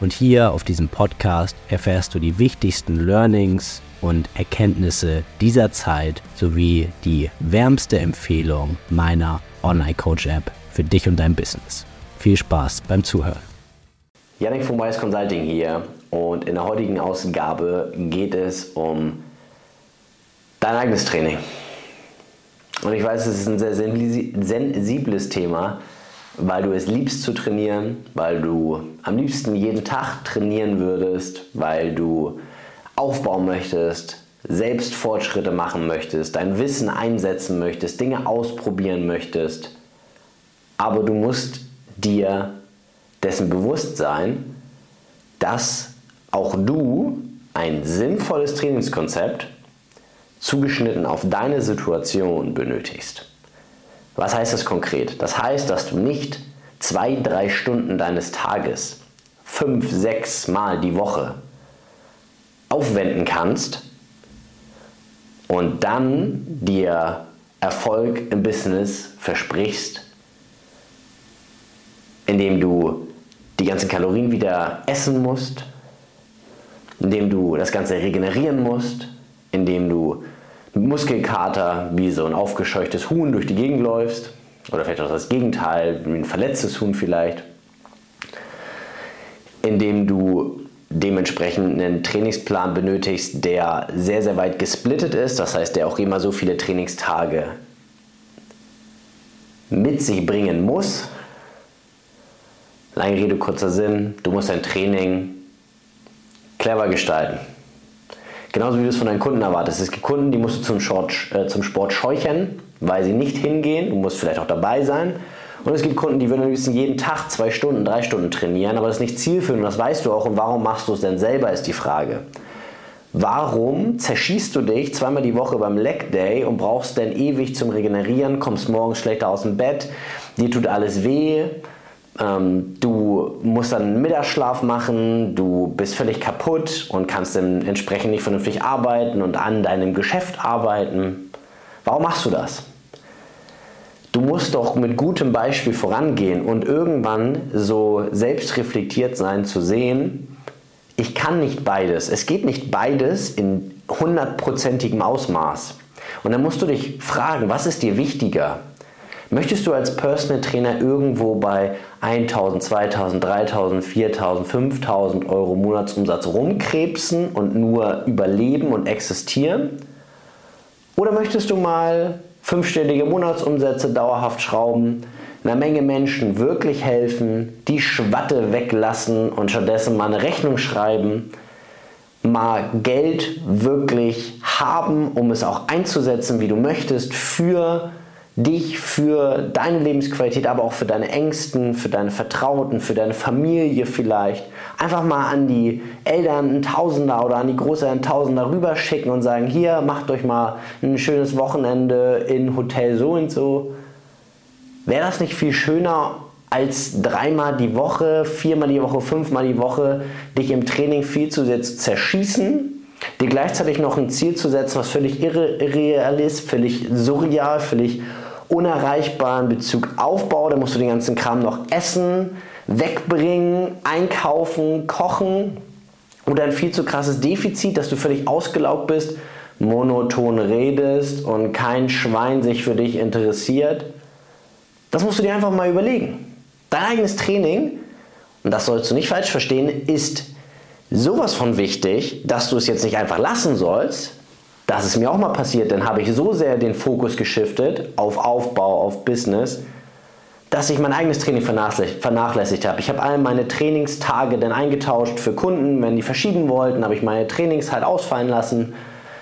und hier auf diesem Podcast erfährst du die wichtigsten Learnings und Erkenntnisse dieser Zeit sowie die wärmste Empfehlung meiner Online Coach App für dich und dein Business. Viel Spaß beim Zuhören. Yannick von Wise Consulting hier und in der heutigen Ausgabe geht es um dein eigenes Training. Und ich weiß, es ist ein sehr sensibles Thema, weil du es liebst zu trainieren, weil du am liebsten jeden Tag trainieren würdest, weil du aufbauen möchtest, selbst Fortschritte machen möchtest, dein Wissen einsetzen möchtest, Dinge ausprobieren möchtest. Aber du musst dir dessen bewusst sein, dass auch du ein sinnvolles Trainingskonzept zugeschnitten auf deine Situation benötigst. Was heißt das konkret? Das heißt, dass du nicht zwei, drei Stunden deines Tages, fünf, sechs Mal die Woche aufwenden kannst und dann dir Erfolg im Business versprichst, indem du die ganzen Kalorien wieder essen musst, indem du das Ganze regenerieren musst, indem du Muskelkater wie so ein aufgescheuchtes Huhn durch die Gegend läufst. Oder vielleicht auch das Gegenteil, wie ein verletztes Huhn vielleicht. Indem du dementsprechend einen Trainingsplan benötigst, der sehr, sehr weit gesplittet ist. Das heißt, der auch immer so viele Trainingstage mit sich bringen muss. Lange Rede, kurzer Sinn. Du musst dein Training clever gestalten. Genauso wie du es von deinen Kunden erwartest. Es gibt Kunden, die musst du zum, Short, äh, zum Sport scheuchen, weil sie nicht hingehen. Du musst vielleicht auch dabei sein. Und es gibt Kunden, die würden am liebsten jeden Tag zwei Stunden, drei Stunden trainieren, aber das ist nicht zielführend das weißt du auch. Und warum machst du es denn selber, ist die Frage. Warum zerschießt du dich zweimal die Woche beim Leg Day und brauchst dann ewig zum Regenerieren, kommst morgens schlechter aus dem Bett, dir tut alles weh, ähm, du musst dann Mittagsschlaf machen, du bist völlig kaputt und kannst dann entsprechend nicht vernünftig arbeiten und an deinem Geschäft arbeiten. Warum machst du das? Du musst doch mit gutem Beispiel vorangehen und irgendwann so selbstreflektiert sein zu sehen, ich kann nicht beides. Es geht nicht beides in hundertprozentigem Ausmaß. Und dann musst du dich fragen, was ist dir wichtiger? Möchtest du als Personal Trainer irgendwo bei 1000, 2000, 3000, 4000, 5000 Euro Monatsumsatz rumkrebsen und nur überleben und existieren? Oder möchtest du mal fünfstellige Monatsumsätze dauerhaft schrauben, einer Menge Menschen wirklich helfen, die Schwatte weglassen und stattdessen mal eine Rechnung schreiben, mal Geld wirklich haben, um es auch einzusetzen, wie du möchtest, für dich für deine Lebensqualität, aber auch für deine Ängsten, für deine Vertrauten, für deine Familie vielleicht, einfach mal an die Eltern einen Tausender oder an die Großeltern einen Tausender rüberschicken und sagen, hier, macht euch mal ein schönes Wochenende in Hotel so und so. Wäre das nicht viel schöner, als dreimal die Woche, viermal die Woche, fünfmal die Woche dich im Training viel zu zerschießen dir gleichzeitig noch ein Ziel zu setzen, was völlig irreal ist, völlig surreal, völlig unerreichbar in Bezug Aufbau. Da musst du den ganzen Kram noch essen, wegbringen, einkaufen, kochen. Oder ein viel zu krasses Defizit, dass du völlig ausgelaugt bist, monoton redest und kein Schwein sich für dich interessiert. Das musst du dir einfach mal überlegen. Dein eigenes Training, und das sollst du nicht falsch verstehen, ist sowas von wichtig, dass du es jetzt nicht einfach lassen sollst. Das ist mir auch mal passiert, dann habe ich so sehr den Fokus geschiftet auf Aufbau, auf Business, dass ich mein eigenes Training vernachlässigt habe. Ich habe all meine Trainingstage dann eingetauscht für Kunden, wenn die verschieben wollten, habe ich meine Trainings halt ausfallen lassen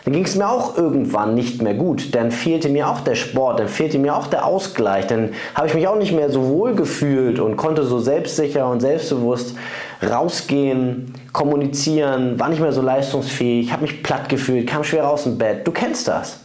dann ging es mir auch irgendwann nicht mehr gut. Dann fehlte mir auch der Sport, dann fehlte mir auch der Ausgleich. Dann habe ich mich auch nicht mehr so wohl gefühlt und konnte so selbstsicher und selbstbewusst rausgehen, kommunizieren, war nicht mehr so leistungsfähig, habe mich platt gefühlt, kam schwer aus dem Bett. Du kennst das.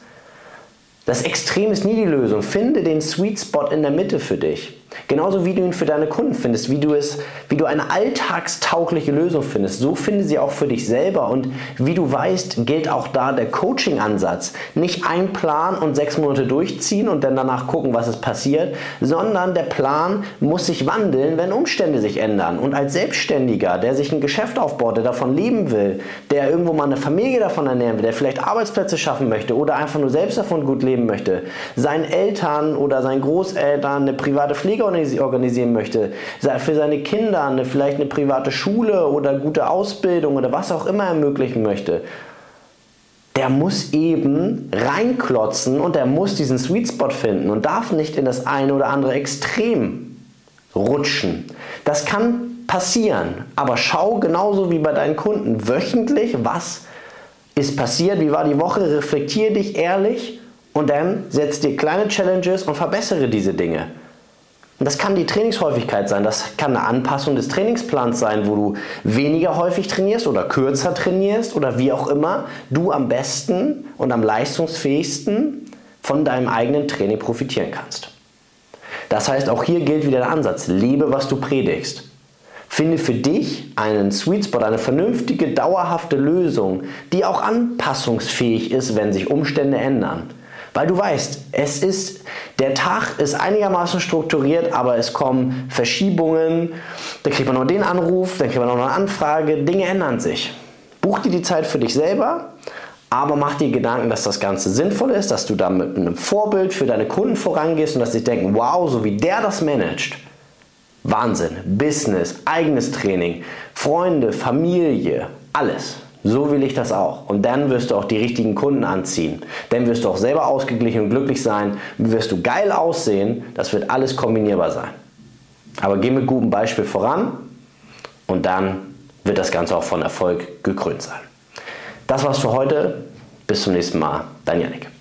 Das Extrem ist nie die Lösung. Finde den Sweet Spot in der Mitte für dich. Genauso wie du ihn für deine Kunden findest, wie du es, wie du eine alltagstaugliche Lösung findest, so finde sie auch für dich selber. Und wie du weißt, gilt auch da der Coaching-Ansatz. Nicht ein Plan und sechs Monate durchziehen und dann danach gucken, was ist passiert, sondern der Plan muss sich wandeln, wenn Umstände sich ändern. Und als Selbstständiger, der sich ein Geschäft aufbaut, der davon leben will, der irgendwo mal eine Familie davon ernähren will, der vielleicht Arbeitsplätze schaffen möchte oder einfach nur selbst davon gut leben möchte, seinen Eltern oder seinen Großeltern eine private Pflege organisieren möchte, für seine Kinder eine, vielleicht eine private Schule oder gute Ausbildung oder was auch immer ermöglichen möchte, der muss eben reinklotzen und der muss diesen Sweet Spot finden und darf nicht in das eine oder andere Extrem rutschen. Das kann passieren, aber schau genauso wie bei deinen Kunden wöchentlich, was ist passiert, wie war die Woche, reflektiere dich ehrlich und dann setz dir kleine Challenges und verbessere diese Dinge. Und das kann die Trainingshäufigkeit sein, das kann eine Anpassung des Trainingsplans sein, wo du weniger häufig trainierst oder kürzer trainierst oder wie auch immer du am besten und am leistungsfähigsten von deinem eigenen Training profitieren kannst. Das heißt, auch hier gilt wieder der Ansatz, lebe, was du predigst. Finde für dich einen Sweet Spot, eine vernünftige, dauerhafte Lösung, die auch anpassungsfähig ist, wenn sich Umstände ändern. Weil du weißt, es ist, der Tag ist einigermaßen strukturiert, aber es kommen Verschiebungen, dann kriegt man noch den Anruf, dann kriegt man noch eine Anfrage, Dinge ändern sich. Buch dir die Zeit für dich selber, aber mach dir Gedanken, dass das Ganze sinnvoll ist, dass du da mit einem Vorbild für deine Kunden vorangehst und dass sie denken, wow, so wie der das managt. Wahnsinn, Business, eigenes Training, Freunde, Familie, alles. So will ich das auch. Und dann wirst du auch die richtigen Kunden anziehen. Dann wirst du auch selber ausgeglichen und glücklich sein. Wirst du geil aussehen. Das wird alles kombinierbar sein. Aber geh mit gutem Beispiel voran und dann wird das Ganze auch von Erfolg gekrönt sein. Das war's für heute. Bis zum nächsten Mal. Dein Janik.